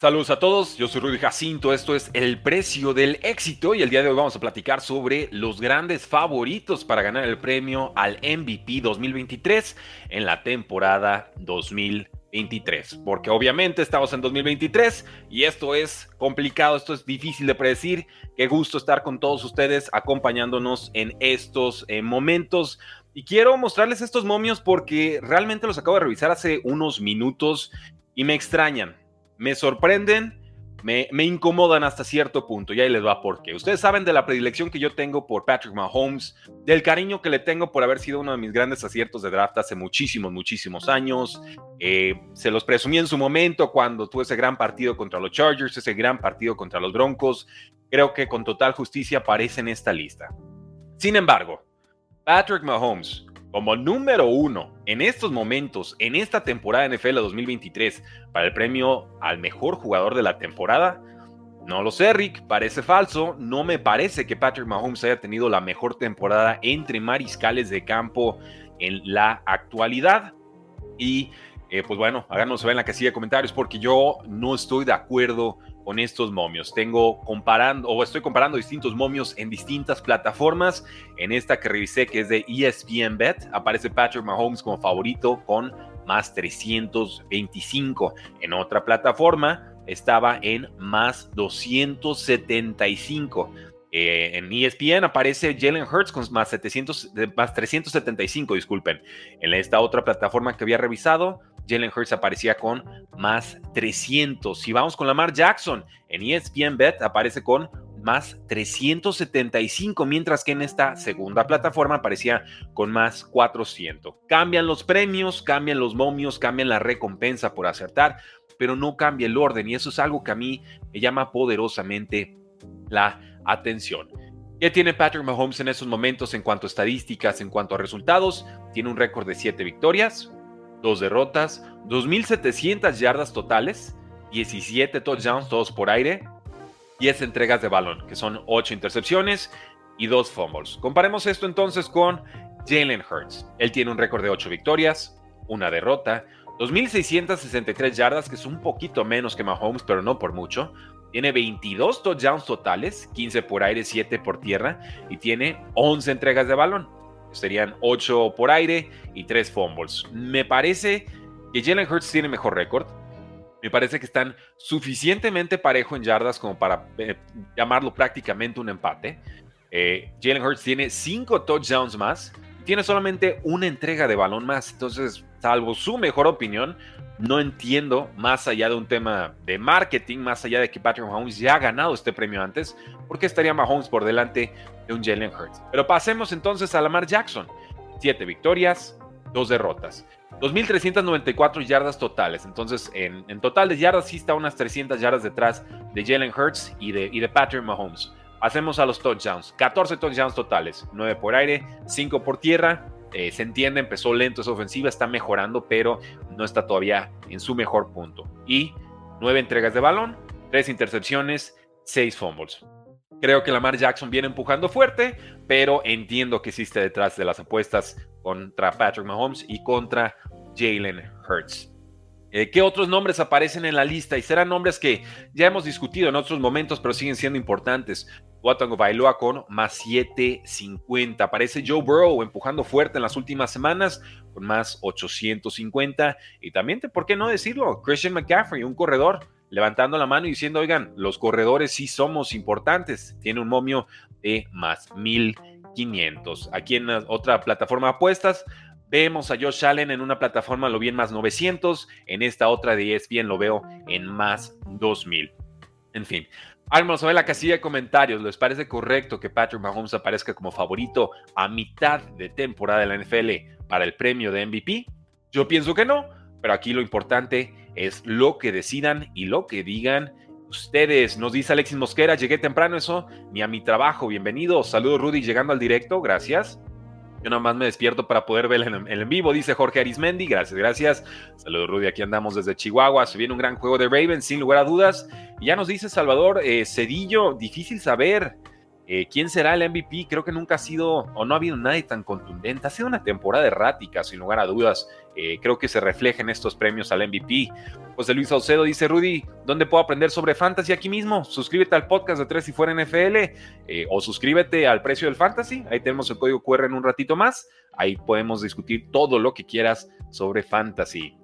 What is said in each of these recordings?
Saludos a todos, yo soy Rudy Jacinto, esto es El Precio del Éxito y el día de hoy vamos a platicar sobre los grandes favoritos para ganar el premio al MVP 2023 en la temporada 2023, porque obviamente estamos en 2023 y esto es complicado, esto es difícil de predecir, qué gusto estar con todos ustedes acompañándonos en estos eh, momentos. Y quiero mostrarles estos momios porque realmente los acabo de revisar hace unos minutos y me extrañan me sorprenden, me, incomodan hasta cierto punto, y ahí les va por qué. Ustedes saben de la predilección que yo tengo por Patrick Mahomes, del cariño que le tengo por haber sido uno de mis grandes aciertos de draft hace muchísimos, muchísimos años. Eh, se los presumí en su momento cuando tuve ese gran partido contra los Chargers, ese gran partido contra los Broncos. Creo que con total justicia aparece en esta lista. Sin embargo, Patrick Mahomes como número uno en estos momentos, en esta temporada NFL 2023, para el premio al mejor jugador de la temporada? No lo sé, Rick, parece falso. No me parece que Patrick Mahomes haya tenido la mejor temporada entre mariscales de campo en la actualidad. Y eh, pues bueno, háganos saber en la casilla de comentarios porque yo no estoy de acuerdo con estos momios. Tengo comparando, o estoy comparando distintos momios en distintas plataformas. En esta que revisé, que es de ESPN Bet, aparece Patrick Mahomes como favorito con más 325. En otra plataforma estaba en más 275. Eh, en ESPN aparece Jalen Hurts con más, 700, más 375, disculpen. En esta otra plataforma que había revisado, Jalen Hurts aparecía con más 300. Si vamos con Lamar Jackson, en ESPN Bet aparece con más 375, mientras que en esta segunda plataforma aparecía con más 400. Cambian los premios, cambian los momios, cambian la recompensa por acertar, pero no cambia el orden y eso es algo que a mí me llama poderosamente la atención. ¿Qué tiene Patrick Mahomes en estos momentos en cuanto a estadísticas, en cuanto a resultados? Tiene un récord de 7 victorias, dos derrotas, 2.700 yardas totales, 17 touchdowns, todos por aire, 10 entregas de balón, que son 8 intercepciones y 2 fumbles. Comparemos esto entonces con Jalen Hurts. Él tiene un récord de 8 victorias, una derrota, 2.663 yardas, que es un poquito menos que Mahomes, pero no por mucho. Tiene 22 touchdowns totales, 15 por aire, 7 por tierra, y tiene 11 entregas de balón serían 8 por aire y 3 fumbles. Me parece que Jalen Hurts tiene mejor récord. Me parece que están suficientemente parejo en yardas como para eh, llamarlo prácticamente un empate. Eh, Jalen Hurts tiene 5 touchdowns más. Tiene solamente una entrega de balón más. Entonces, salvo su mejor opinión, no entiendo, más allá de un tema de marketing, más allá de que Patrick Mahomes ya ha ganado este premio antes, ¿por qué estaría Mahomes por delante de un Jalen Hurts? Pero pasemos entonces a Lamar Jackson. Siete victorias, dos derrotas. 2.394 yardas totales. Entonces, en, total de yardas, sí está unas 300 yardas detrás de Jalen Hurts y de, y de Patrick Mahomes. Pasemos a los touchdowns. 14 touchdowns totales. 9 por aire, 5 por tierra. Eh, se entiende, empezó lento esa ofensiva, está mejorando, pero no está todavía en su mejor punto. Y nueve entregas de balón, tres intercepciones, seis fumbles. Creo que Lamar Jackson viene empujando fuerte, pero entiendo que existe detrás de las apuestas contra Patrick Mahomes y contra Jalen Hurts. Eh, ¿Qué otros nombres aparecen en la lista? Y serán nombres que ya hemos discutido en otros momentos, pero siguen siendo importantes. Watango Bailoa con más 750. Aparece Joe Burrow empujando fuerte en las últimas semanas con más 850. Y también, ¿por qué no decirlo? Christian McCaffrey, un corredor, levantando la mano y diciendo, oigan, los corredores sí somos importantes. Tiene un momio de más 1500. Aquí en otra plataforma de apuestas. Vemos a Josh Allen en una plataforma, lo vi en más 900, en esta otra de ESPN lo veo en más 2000. En fin, Saber en la casilla de comentarios. ¿Les parece correcto que Patrick Mahomes aparezca como favorito a mitad de temporada de la NFL para el premio de MVP? Yo pienso que no, pero aquí lo importante es lo que decidan y lo que digan ustedes. Nos dice Alexis Mosquera, llegué temprano eso, ni a mi trabajo. Bienvenido. Saludos Rudy, llegando al directo. Gracias. Yo nada más me despierto para poder ver en, en vivo, dice Jorge Arismendi. Gracias, gracias. Saludos, Rudy. Aquí andamos desde Chihuahua. Se viene un gran juego de Ravens, sin lugar a dudas. Y ya nos dice Salvador eh, Cedillo, difícil saber eh, quién será el MVP. Creo que nunca ha sido, o no ha habido nadie tan contundente. Ha sido una temporada errática, sin lugar a dudas. eh, creo que se refleja en estos premios al MVP. José Luis Saucedo dice, Rudy, ¿dónde puedo aprender sobre fantasy aquí mismo? Suscríbete al podcast de Tres y Fuera NFL eh, o suscríbete al precio del fantasy. Ahí tenemos el código QR en un ratito más. Ahí podemos discutir todo lo que quieras sobre fantasy.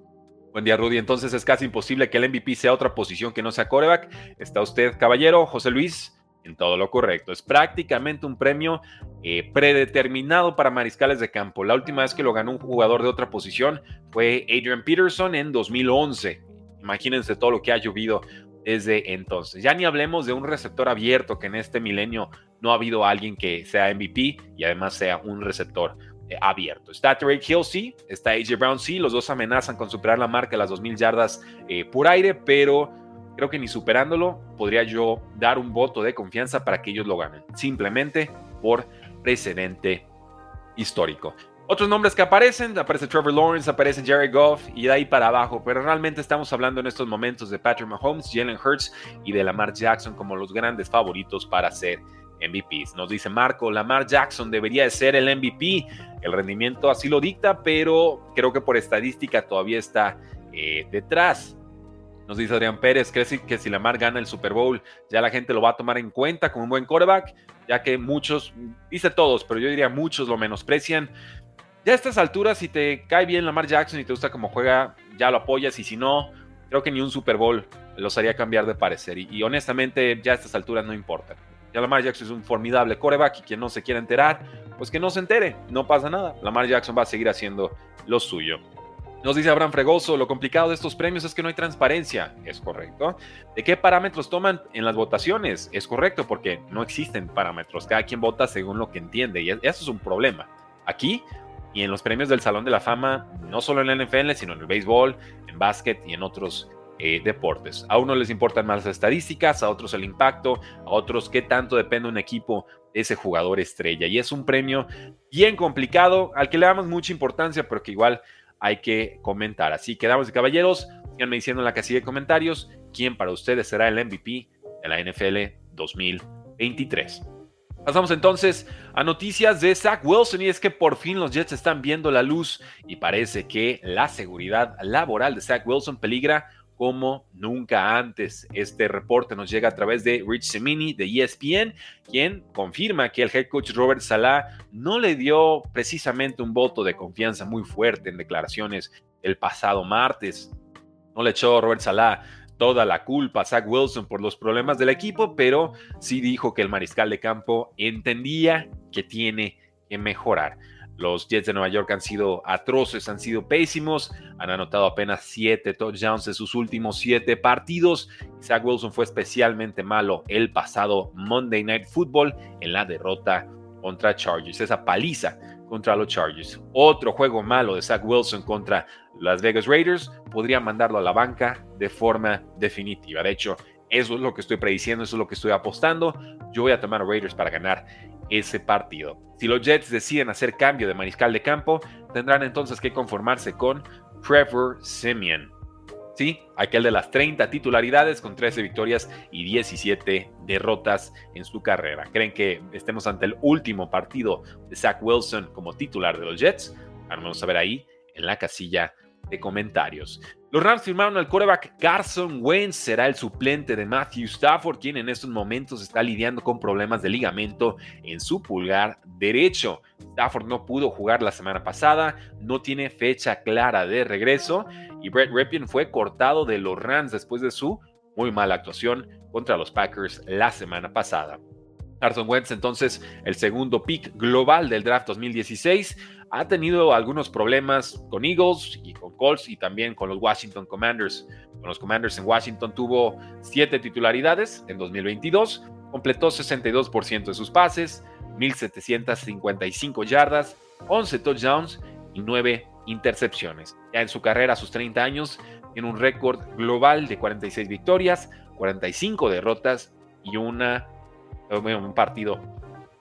Buen día, Rudy. Entonces es casi imposible que el MVP sea otra posición que no sea coreback. Está usted, caballero, José Luis, en todo lo correcto. Es prácticamente un premio eh, predeterminado para mariscales de campo. La última vez que lo ganó un jugador de otra posición fue Adrian Peterson en 2011. Imagínense todo lo que ha llovido desde entonces. Ya ni hablemos de un receptor abierto, que en este milenio no ha habido alguien que sea MVP y además sea un receptor eh, abierto. Está Tarek Hill, sí, está AJ Brown, sí, los dos amenazan con superar la marca de las 2.000 yardas eh, por aire, pero creo que ni superándolo podría yo dar un voto de confianza para que ellos lo ganen, simplemente por precedente histórico. Otros nombres que aparecen, aparece Trevor Lawrence, aparece Jerry Goff y de ahí para abajo, pero realmente estamos hablando en estos momentos de Patrick Mahomes, Jalen Hurts y de Lamar Jackson como los grandes favoritos para ser MVPs. Nos dice Marco, Lamar Jackson debería de ser el MVP. El rendimiento así lo dicta, pero creo que por estadística todavía está eh, detrás. Nos dice Adrián Pérez, ¿crees que si Lamar gana el Super Bowl ya la gente lo va a tomar en cuenta como un buen quarterback? Ya que muchos, dice todos, pero yo diría muchos lo menosprecian. Ya a estas alturas, si te cae bien Lamar Jackson y te gusta cómo juega, ya lo apoyas y si no, creo que ni un Super Bowl los haría cambiar de parecer. Y, honestamente, ya a estas alturas no importa. Ya Lamar Jackson es un formidable coreback y quien no se quiera enterar, pues que no se entere, no pasa nada. Lamar Jackson va a seguir haciendo lo suyo. Nos dice Abraham Fregoso, lo complicado de estos premios es que no hay transparencia. Es correcto. ¿De qué parámetros toman en las votaciones? Es correcto, porque no existen parámetros. Cada quien vota según lo que entiende y eso es un problema. Aquí y en los premios del Salón de la Fama, no solo en la NFL, sino en el béisbol, en básquet y en otros eh, deportes. A unos les importan más las estadísticas, a otros el impacto, a otros qué tanto depende un equipo de ese jugador estrella. Y es un premio bien complicado, al que le damos mucha importancia, pero que igual hay que comentar. Así que, damas y caballeros, síganme diciendo en la casilla de comentarios quién para ustedes será el MVP de la NFL 2023. Pasamos entonces a noticias de Zach Wilson y es que por fin los Jets están viendo la luz y parece que la seguridad laboral de Zach Wilson peligra como nunca antes. Este reporte nos llega a través de Rich Semini de ESPN, quien confirma que el head coach Robert Salah no le dio precisamente un voto de confianza muy fuerte en declaraciones el pasado martes. No le echó Robert Salah toda la culpa a Zach Wilson por los problemas del equipo, pero sí dijo que el mariscal de campo entendía que tiene que mejorar. Los Jets de Nueva York han sido atroces, han sido pésimos, han anotado apenas siete touchdowns en sus últimos siete partidos. Zach Wilson fue especialmente malo el pasado Monday Night Football en la derrota contra Chargers, esa paliza contra los Chargers. Otro juego malo de Zach Wilson contra las Vegas Raiders podría mandarlo a la banca de forma definitiva. De hecho, eso es lo que estoy prediciendo, eso es lo que estoy apostando. Yo voy a tomar a Raiders para ganar ese partido. Si los Jets deciden hacer cambio de mariscal de campo, tendrán entonces que conformarse con Trevor Simeon. Sí, aquel de las 30 titularidades con 13 victorias y 17 derrotas en su carrera. ¿Creen que estemos ante el último partido de Zach Wilson como titular de los Jets? Vamos a ver ahí en la casilla de comentarios. Los Rams firmaron al quarterback Carson Wentz, será el suplente de Matthew Stafford, quien en estos momentos está lidiando con problemas de ligamento en su pulgar derecho. Stafford no pudo jugar la semana pasada, no tiene fecha clara de regreso y Brett Ripien fue cortado de los Rams después de su muy mala actuación contra los Packers la semana pasada. Carson Wentz, entonces el segundo pick global del draft 2016, ha tenido algunos problemas con Eagles y con Colts y también con los Washington Commanders. Con los Commanders en Washington tuvo siete titularidades en 2022, completó 62% de sus pases, 1.755 yardas, 11 touchdowns y 9 intercepciones. Ya en su carrera a sus 30 años tiene un récord global de 46 victorias, 45 derrotas y una, un partido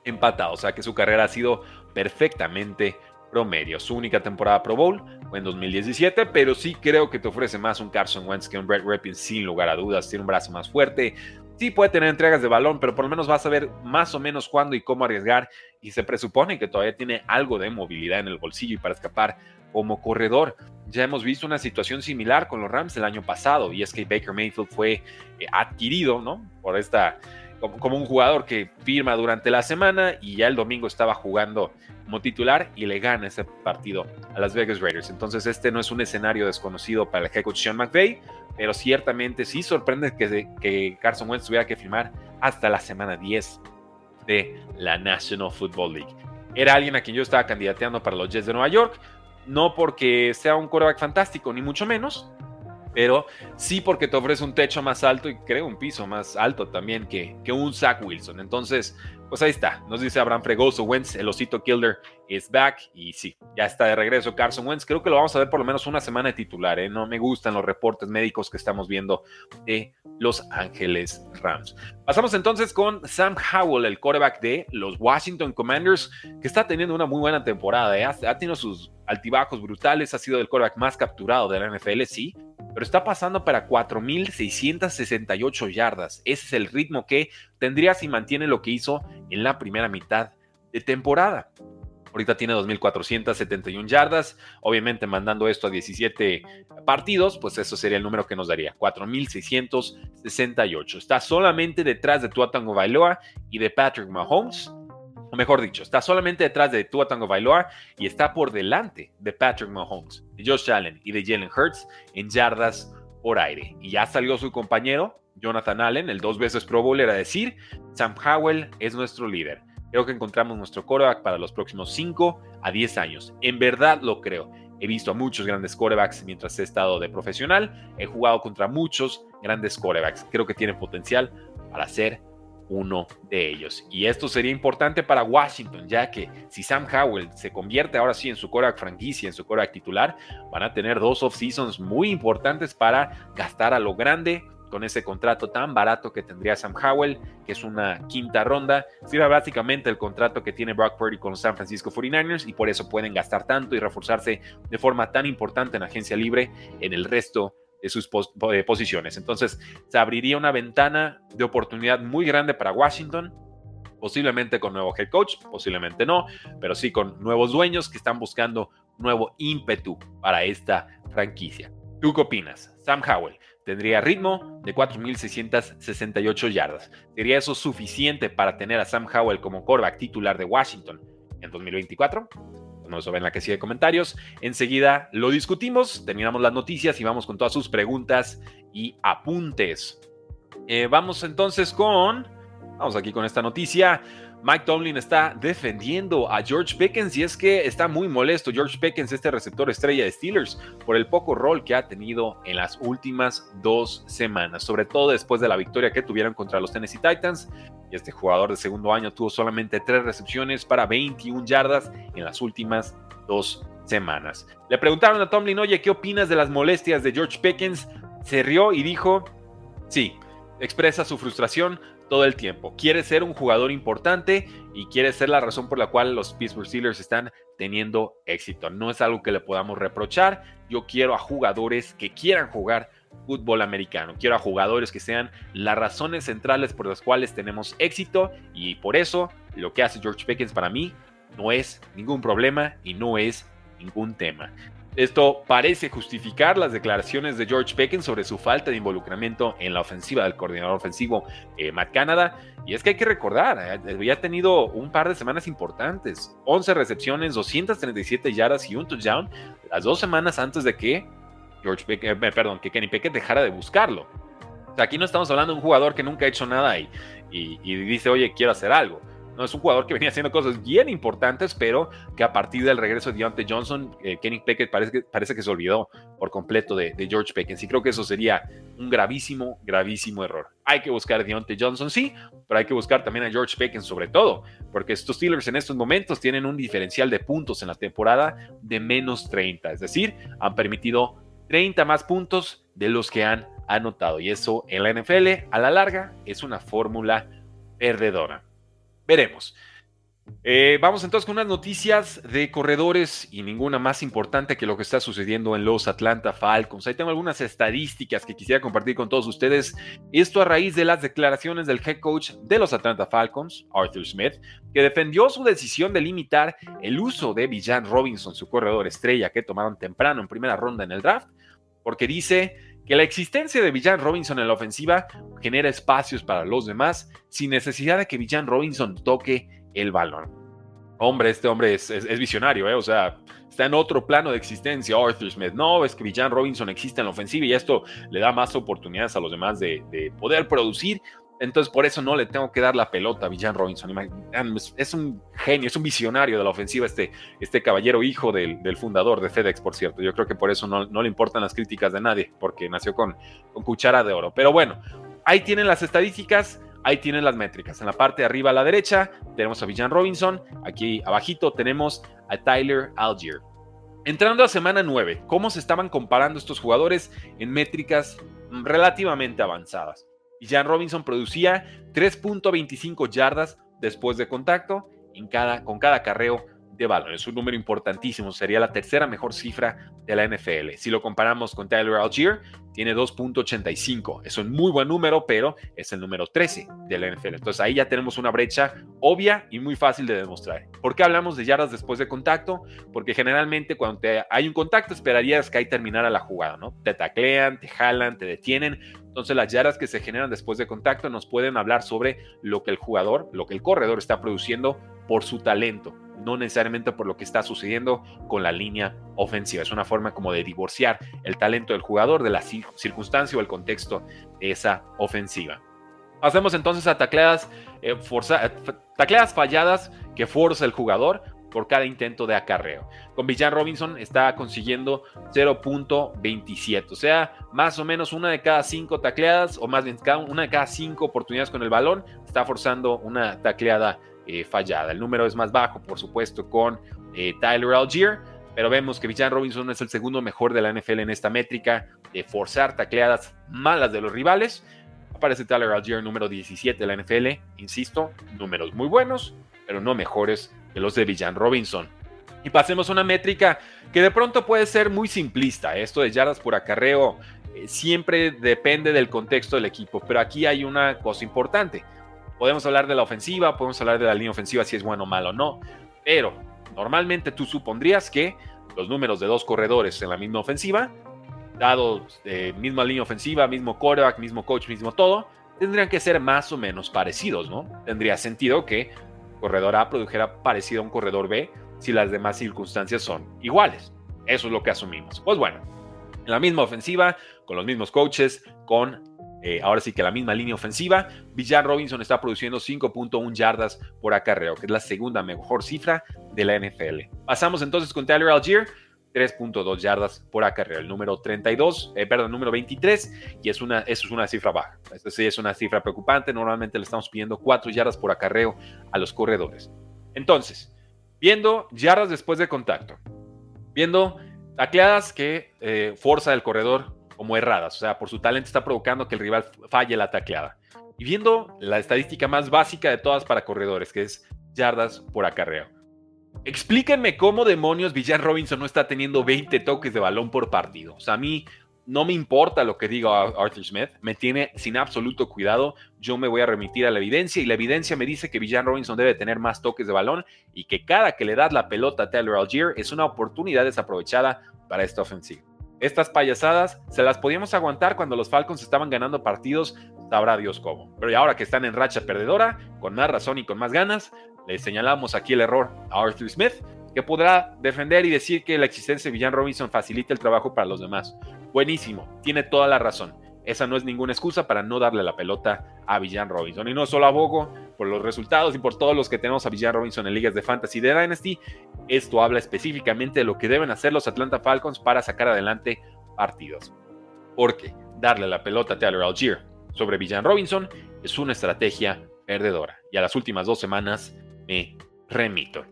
empatado. O sea que su carrera ha sido perfectamente promedio. Su única temporada Pro Bowl fue en 2017, pero sí creo que te ofrece más un Carson Wentz que un Brett Rippin, sin lugar a dudas. Tiene un brazo más fuerte. Sí puede tener entregas de balón, pero por lo menos vas a ver más o menos cuándo y cómo arriesgar. Y se presupone que todavía tiene algo de movilidad en el bolsillo y para escapar como corredor. Ya hemos visto una situación similar con los Rams el año pasado y es que Baker Mayfield fue eh, adquirido, ¿no? Por esta como, un jugador que firma durante la semana y ya el domingo estaba jugando como titular y le gana ese partido a Las Vegas Raiders. Entonces este no es un escenario desconocido para el head coach Sean McVay, pero ciertamente sí sorprende que, que Carson Wentz tuviera que firmar hasta la semana 10 de la National Football League. Era alguien a quien yo estaba candidateando para los Jets de Nueva York, no porque sea un quarterback fantástico, ni mucho menos, pero sí porque te ofrece un techo más alto y creo un piso más alto también que, que un Zach Wilson. Entonces, pues ahí está. Nos dice Abraham Fregoso Wentz, el osito Killer is back. Y sí, ya está de regreso Carson Wentz. Creo que lo vamos a ver por lo menos una semana de titular. ¿eh? No me gustan los reportes médicos que estamos viendo de Los Ángeles Rams. Pasamos entonces con Sam Howell, el quarterback de los Washington Commanders, que está teniendo una muy buena temporada. ¿eh? Ha, tenido sus altibajos brutales. Ha sido el quarterback más capturado de la NFL, sí pero está pasando para 4.668 yardas. Ese es el ritmo que tendría si mantiene lo que hizo en la primera mitad de temporada. Ahorita tiene 2.471 yardas. Obviamente, mandando esto a 17 partidos, pues eso sería el número que nos daría: 4.668. Está solamente detrás de Tuatango Bailoa y de Patrick Mahomes o mejor dicho, está solamente detrás de Tua Tango Bailoa y está por delante de Patrick Mahomes, de Josh Allen y de Jalen Hurts en yardas por aire. Y ya salió su compañero, Jonathan Allen, el dos veces Pro Bowler, a decir, Sam Howell es nuestro líder. Creo que encontramos nuestro quarterback para los próximos 5 a 10 años. En verdad lo creo. He visto a muchos grandes quarterbacks mientras he estado de profesional. He jugado contra muchos grandes quarterbacks. Creo que tiene potencial para ser uno de ellos. Y esto sería importante para Washington, ya que si Sam Howell se convierte ahora sí en su quarterback franquicia, en su quarterback titular, van a tener dos off-seasons muy importantes para gastar a lo grande con ese contrato tan barato que tendría Sam Howell, que es una quinta ronda. Sería básicamente el contrato que tiene Brock Purdy con los San Francisco 49ers y por eso pueden gastar tanto y reforzarse de forma tan importante en agencia libre en el resto sus eh, posiciones. Entonces, se abriría una ventana de oportunidad muy grande para Washington, posiblemente con nuevo head coach, posiblemente no, pero sí con nuevos dueños que están buscando nuevo ímpetu para esta franquicia. ¿Tú qué opinas? Sam Howell tendría ritmo de 4.668 yardas. ¿Sería eso suficiente para tener a Sam Howell como quarterback titular de Washington en 2024? Nos lo en la que sigue comentarios. Enseguida lo discutimos, terminamos las noticias y vamos con todas sus preguntas y apuntes. Eh, vamos entonces con, vamos aquí con esta noticia. Mike Tomlin está defendiendo a George Pickens y es que está muy molesto George Pickens, este receptor estrella de Steelers, por el poco rol que ha tenido en las últimas dos semanas, sobre todo después de la victoria que tuvieron contra los Tennessee Titans. Y este jugador de segundo año tuvo solamente tres recepciones para 21 yardas en las últimas dos semanas. Le preguntaron a Tomlin, oye, ¿qué opinas de las molestias de George Pickens? Se rió y dijo, sí, expresa su frustración todo el tiempo. Quiere ser un jugador importante y quiere ser la razón por la cual los Pittsburgh Steelers están teniendo éxito. No es algo que le podamos reprochar. Yo quiero a jugadores que quieran jugar fútbol americano. Quiero a jugadores que sean las razones centrales por las cuales tenemos éxito y por eso lo que hace George Pickens para mí no es ningún problema y no es ningún tema. Esto parece justificar las declaraciones de George Pickens sobre su falta de involucramiento en la ofensiva del coordinador ofensivo eh, Matt Canada. Y es que hay que recordar, eh, había tenido un par de semanas importantes, 11 recepciones, 237 yardas y un touchdown, las dos semanas antes de que George Pickens, eh, perdón, que Kenny Pickett dejara de buscarlo. aquí no estamos hablando de un jugador que nunca ha hecho nada y, y dice, oye, quiero hacer algo. No es un jugador que venía haciendo cosas bien importantes, pero que a partir del regreso de Deontay Johnson, eh, Kenny Pickett parece que, parece que se olvidó por completo de, George Pickens. Y creo que eso sería un gravísimo, gravísimo error. Hay que buscar a Deontay Johnson, sí, pero hay que buscar también a George Pickens sobre todo, porque estos Steelers en estos momentos tienen un diferencial de puntos en la temporada de menos 30. Es decir, han permitido 30 más puntos de los que han anotado. Y eso en la NFL, a la larga, es una fórmula perdedora. Veremos. Eh, vamos entonces con unas noticias de corredores y ninguna más importante que lo que está sucediendo en los Atlanta Falcons. Ahí tengo algunas estadísticas que quisiera compartir con todos ustedes. Esto a raíz de las declaraciones del head coach de los Atlanta Falcons, Arthur Smith, que defendió su decisión de limitar el uso de Villan Robinson, su corredor estrella que tomaron temprano en primera ronda en el draft, porque dice que la existencia de Villan Robinson en la ofensiva genera espacios para los demás sin necesidad de que Villan Robinson toque el balón. Hombre, este hombre es, visionario, ¿eh? o sea, está en otro plano de existencia. Arthur Smith, no, es que Villan Robinson existe en la ofensiva y esto le da más oportunidades a los demás de, poder producir. Entonces, por eso no le tengo que dar la pelota a Villan Robinson. Es un genio, es un visionario de la ofensiva, este, este caballero hijo del, fundador de FedEx, por cierto. Yo creo que por eso no, le importan las críticas de nadie, porque nació con, con cuchara de oro. Pero bueno, ahí tienen las estadísticas. Ahí tienen las métricas. En la parte de arriba a la derecha tenemos a Villan Robinson. Aquí abajito tenemos a Tyler Algier. Entrando a semana 9, ¿cómo se estaban comparando estos jugadores en métricas relativamente avanzadas? Villan Robinson producía 3.25 yardas después de contacto en cada, con cada carreo de balón. Es un número importantísimo, sería la tercera mejor cifra de la NFL. Si lo comparamos con Tyler Algier, tiene 2.85. Es un muy buen número, pero es el número 13 de la NFL. Entonces ahí ya tenemos una brecha obvia y muy fácil de demostrar. ¿Por qué hablamos de yardas después de contacto? Porque generalmente cuando hay un contacto esperarías que ahí terminara la jugada, ¿no? Te taclean, te jalan, te detienen. Entonces las yardas que se generan después de contacto nos pueden hablar sobre lo que el jugador, lo que el corredor está produciendo por su talento no necesariamente por lo que está sucediendo con la línea ofensiva. Es una forma como de divorciar el talento del jugador de la circunstancia o el contexto de esa ofensiva. Hacemos entonces a tacleadas, eh, tacleadas falladas que forza el jugador por cada intento de acarreo. Con Villan Robinson está consiguiendo 0.27, o sea, más o menos una de cada cinco tacleadas, o más bien una de cada cinco oportunidades con el balón, está forzando una tacleada eh, fallada. El número es más bajo, por supuesto, con eh, Tyler Algier, pero vemos que Villan Robinson es el segundo mejor de la NFL en esta métrica de forzar tacleadas malas de los rivales. Aparece Tyler Algier número 17 de la NFL, insisto, números muy buenos, pero no mejores que los de Villan Robinson. Y pasemos a una métrica que de pronto puede ser muy simplista. Esto de yardas por acarreo eh, siempre depende del contexto del equipo, pero aquí hay una cosa importante. Podemos hablar de la ofensiva, podemos hablar de la línea ofensiva si es bueno o malo o no, pero normalmente tú supondrías que los números de dos corredores en la misma ofensiva, dado eh, misma línea ofensiva, mismo quarterback, mismo coach, mismo todo, tendrían que ser más o menos parecidos, ¿no? Tendría sentido que corredor A produjera parecido a un corredor B si las demás circunstancias son iguales. Eso es lo que asumimos. Pues bueno, en la misma ofensiva, con los mismos coaches, con eh, ahora sí que la misma línea ofensiva, Villar Robinson está produciendo 5.1 yardas por acarreo, que es la segunda mejor cifra de la NFL. Pasamos entonces con Tyler Algier, 3.2 yardas por acarreo, el número 32, eh, perdón, número 23, y es una, eso es una cifra baja. Sí es una cifra preocupante. Normalmente le estamos pidiendo 4 yardas por acarreo a los corredores. Entonces, viendo yardas después de contacto, viendo tacleadas que eh, forza el corredor como erradas. O sea, por su talento está provocando que el rival falle la tacleada. Y viendo la estadística más básica de todas para corredores, que es yardas por acarreo. Explíquenme cómo demonios Villar Robinson no está teniendo 20 toques de balón por partido. O sea, a mí no me importa lo que diga Arthur Smith, me tiene sin absoluto cuidado. Yo me voy a remitir a la evidencia y la evidencia me dice que Villan Robinson debe tener más toques de balón y que cada que le das la pelota a Taylor Algier es una oportunidad desaprovechada para esta ofensiva. Estas payasadas se las podíamos aguantar cuando los Falcons estaban ganando partidos, sabrá Dios cómo. Pero ahora que están en racha perdedora, con más razón y con más ganas, le señalamos aquí el error a Arthur Smith, que podrá defender y decir que la existencia de Villan Robinson facilita el trabajo para los demás. Buenísimo, tiene toda la razón. Esa no es ninguna excusa para no darle la pelota a Villan Robinson. Y no solo abogo por los resultados y por todos los que tenemos a Villan Robinson en ligas de fantasy de Dynasty. Esto habla específicamente de lo que deben hacer los Atlanta Falcons para sacar adelante partidos. Porque darle la pelota a Taylor Algier sobre Villan Robinson es una estrategia perdedora. Y a las últimas dos semanas me remito.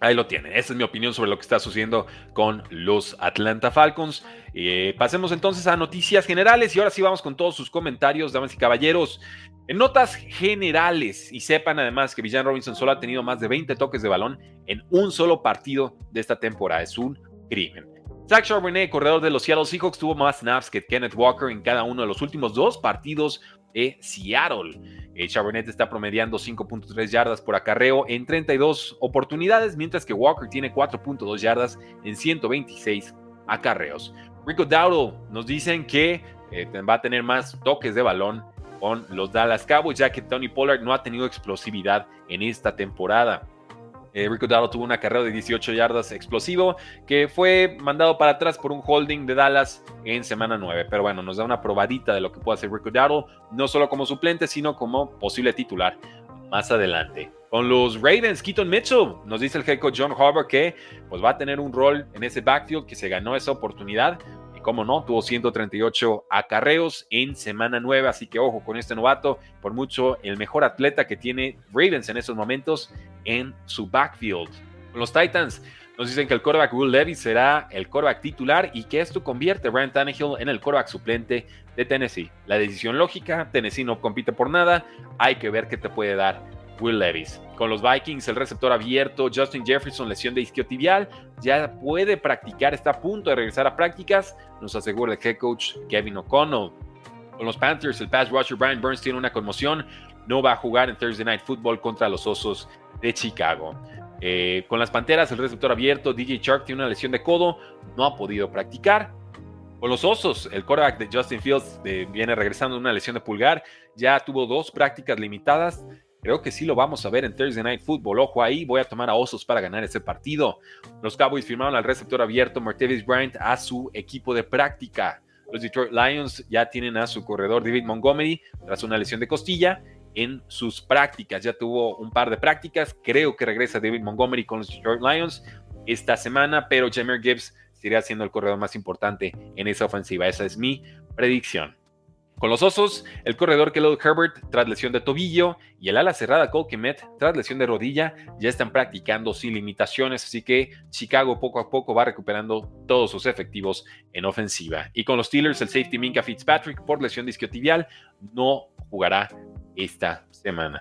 Ahí lo tienen. Esa es mi opinión sobre lo que está sucediendo con los Atlanta Falcons. Eh, pasemos entonces a noticias generales y ahora sí vamos con todos sus comentarios, damas y caballeros. En notas generales, y sepan además que Villan Robinson solo ha tenido más de 20 toques de balón en un solo partido de esta temporada. Es un crimen. Zach Charbonnet, corredor de los Seattle Seahawks, tuvo más snaps que Kenneth Walker en cada uno de los últimos dos partidos Seattle. Eh, Charbonnet está promediando 5.3 yardas por acarreo en 32 oportunidades, mientras que Walker tiene 4.2 yardas en 126 acarreos. Rico Dowdle nos dicen que eh, va a tener más toques de balón con los Dallas Cowboys, ya que Tony Pollard no ha tenido explosividad en esta temporada. Eh, Rico Dowdle tuvo una carrera de 18 yardas explosivo que fue mandado para atrás por un holding de Dallas en semana 9. Pero bueno, nos da una probadita de lo que puede hacer Rico no solo como suplente, sino como posible titular más adelante. Con los Ravens, Keaton Mitchell, nos dice el head John Harbaugh que pues, va a tener un rol en ese backfield, que se ganó esa oportunidad cómo no, tuvo 138 acarreos en semana 9, así que ojo con este novato, por mucho el mejor atleta que tiene Ravens en estos momentos en su backfield. Los Titans nos dicen que el quarterback Will Levis será el quarterback titular y que esto convierte a Ryan Tannehill en el quarterback suplente de Tennessee. La decisión lógica, Tennessee no compite por nada, hay que ver qué te puede dar Will Levis. Con los Vikings, el receptor abierto, Justin Jefferson, lesión de isquiotibial, ya puede practicar, está a punto de regresar a prácticas, nos asegura el head coach Kevin O'Connell. Con los Panthers, el pass rusher Brian Burns tiene una conmoción, no va a jugar en Thursday Night Football contra los Osos de Chicago. Eh, con las Panteras, el receptor abierto, DJ Shark tiene una lesión de codo, no ha podido practicar. Con los Osos, el quarterback de Justin Fields viene regresando de una lesión de pulgar, ya tuvo dos prácticas limitadas, Creo que sí lo vamos a ver en Thursday Night Football. Ojo ahí, voy a tomar a Osos para ganar ese partido. Los Cowboys firmaron al receptor abierto Martavis Bryant a su equipo de práctica. Los Detroit Lions ya tienen a su corredor David Montgomery tras una lesión de costilla en sus prácticas. Ya tuvo un par de prácticas. Creo que regresa David Montgomery con los Detroit Lions esta semana, pero Jameer Gibbs seguirá siendo el corredor más importante en esa ofensiva. Esa es mi predicción. Con los Osos, el corredor Kellogg Herbert tras lesión de tobillo y el ala cerrada Cole tras lesión de rodilla ya están practicando sin limitaciones, así que Chicago poco a poco va recuperando todos sus efectivos en ofensiva. Y con los Steelers, el safety Minka Fitzpatrick por lesión disquiotibial no jugará esta semana.